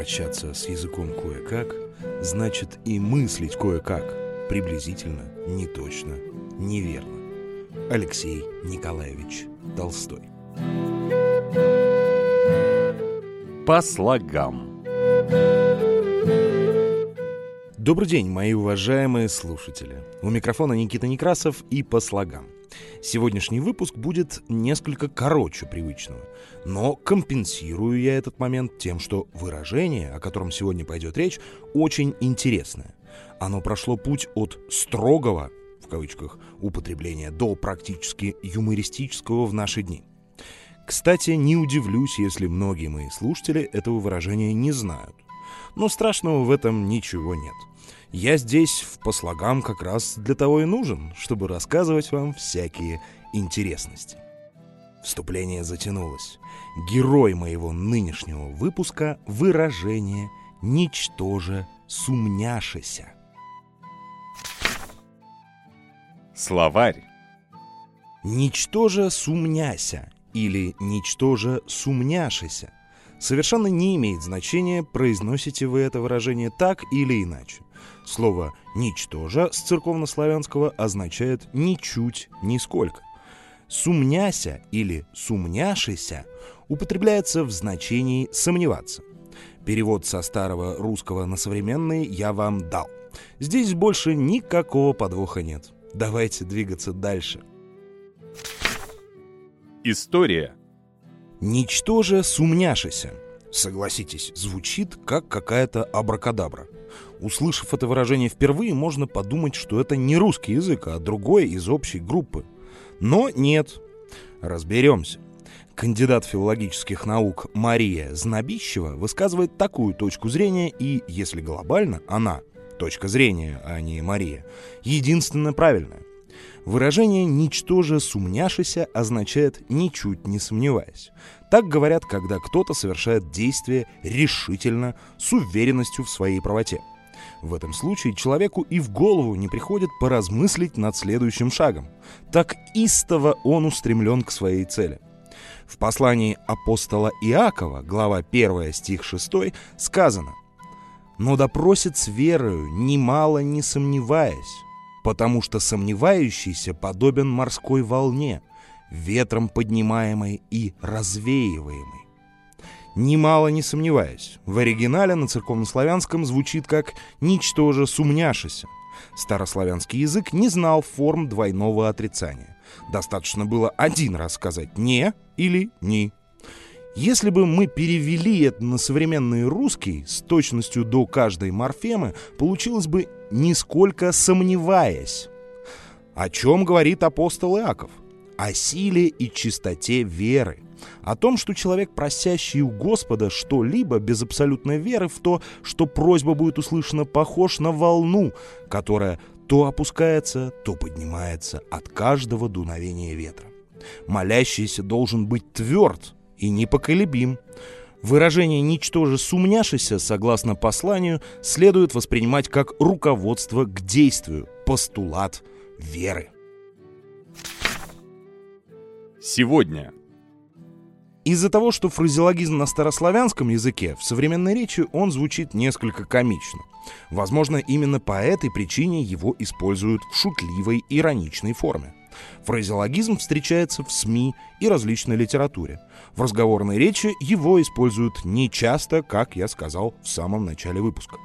Обращаться с языком кое-как значит и мыслить кое-как, приблизительно, не точно, неверно. Алексей Николаевич Толстой. По слогам. Добрый день, мои уважаемые слушатели. У микрофона Никита Некрасов и по слогам. Сегодняшний выпуск будет несколько короче привычного, но компенсирую я этот момент тем, что выражение, о котором сегодня пойдет речь, очень интересное. Оно прошло путь от строгого, в кавычках, употребления до практически юмористического в наши дни. Кстати, не удивлюсь, если многие мои слушатели этого выражения не знают. Но страшного в этом ничего нет. Я здесь в по слогам как раз для того и нужен, чтобы рассказывать вам всякие интересности. Вступление затянулось. Герой моего нынешнего выпуска — выражение «ничтоже сумняшися». Словарь. «Ничтоже сумняся» или «ничтоже сумняшися» совершенно не имеет значения, произносите вы это выражение так или иначе. Слово «ничтоже» с церковнославянского означает «ничуть, нисколько». «Сумняся» или «сумняшися» употребляется в значении «сомневаться». Перевод со старого русского на современный я вам дал. Здесь больше никакого подвоха нет. Давайте двигаться дальше. История. «Ничтоже сумняшися». Согласитесь, звучит как какая-то абракадабра. Услышав это выражение впервые, можно подумать, что это не русский язык, а другой из общей группы. Но нет. Разберемся. Кандидат филологических наук Мария Знобищева высказывает такую точку зрения, и, если глобально, она, точка зрения, а не Мария, единственно правильная. Выражение «ничтоже сумняшися» означает «ничуть не сомневаясь». Так говорят, когда кто-то совершает действие решительно, с уверенностью в своей правоте. В этом случае человеку и в голову не приходит поразмыслить над следующим шагом. Так истово он устремлен к своей цели. В послании апостола Иакова, глава 1, стих 6, сказано «Но допросит с верою, немало не сомневаясь, потому что сомневающийся подобен морской волне, ветром поднимаемой и развеиваемой. Немало не сомневаюсь, в оригинале на церковнославянском звучит как «ничтоже сумняшися». Старославянский язык не знал форм двойного отрицания. Достаточно было один раз сказать «не» или «ни». Если бы мы перевели это на современный русский с точностью до каждой морфемы, получилось бы «нисколько сомневаясь». О чем говорит апостол Иаков? О силе и чистоте веры. О том, что человек, просящий у Господа что-либо без абсолютной веры в то, что просьба будет услышана, похож на волну, которая то опускается, то поднимается от каждого дуновения ветра. Молящийся должен быть тверд и непоколебим. Выражение «ничтоже сумняшися», согласно посланию, следует воспринимать как руководство к действию, постулат веры. Сегодня. Из-за того, что фразеологизм на старославянском языке, в современной речи он звучит несколько комично. Возможно, именно по этой причине его используют в шутливой, ироничной форме. Фразеологизм встречается в СМИ и различной литературе. В разговорной речи его используют не часто, как я сказал в самом начале выпуска.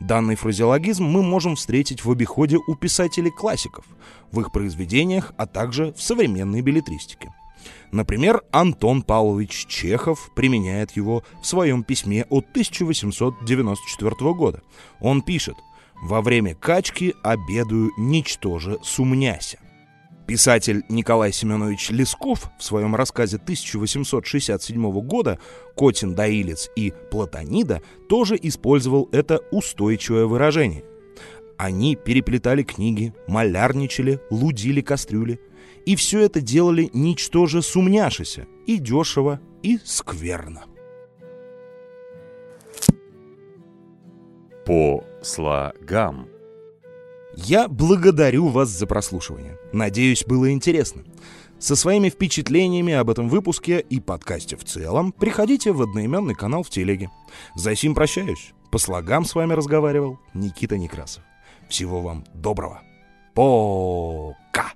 Данный фразеологизм мы можем встретить в обиходе у писателей-классиков, в их произведениях, а также в современной билетристике. Например, Антон Павлович Чехов применяет его в своем письме от 1894 года. Он пишет «Во время качки обедаю ничтоже сумняся». Писатель Николай Семенович Лесков в своем рассказе 1867 года «Котин доилец» и «Платонида» тоже использовал это устойчивое выражение. Они переплетали книги, малярничали, лудили кастрюли. И все это делали ничтоже сумняшися, и дешево, и скверно. По слогам. Я благодарю вас за прослушивание. Надеюсь, было интересно. Со своими впечатлениями об этом выпуске и подкасте в целом приходите в одноименный канал в телеге. За сим прощаюсь. По слогам с вами разговаривал Никита Некрасов. Всего вам доброго. Пока!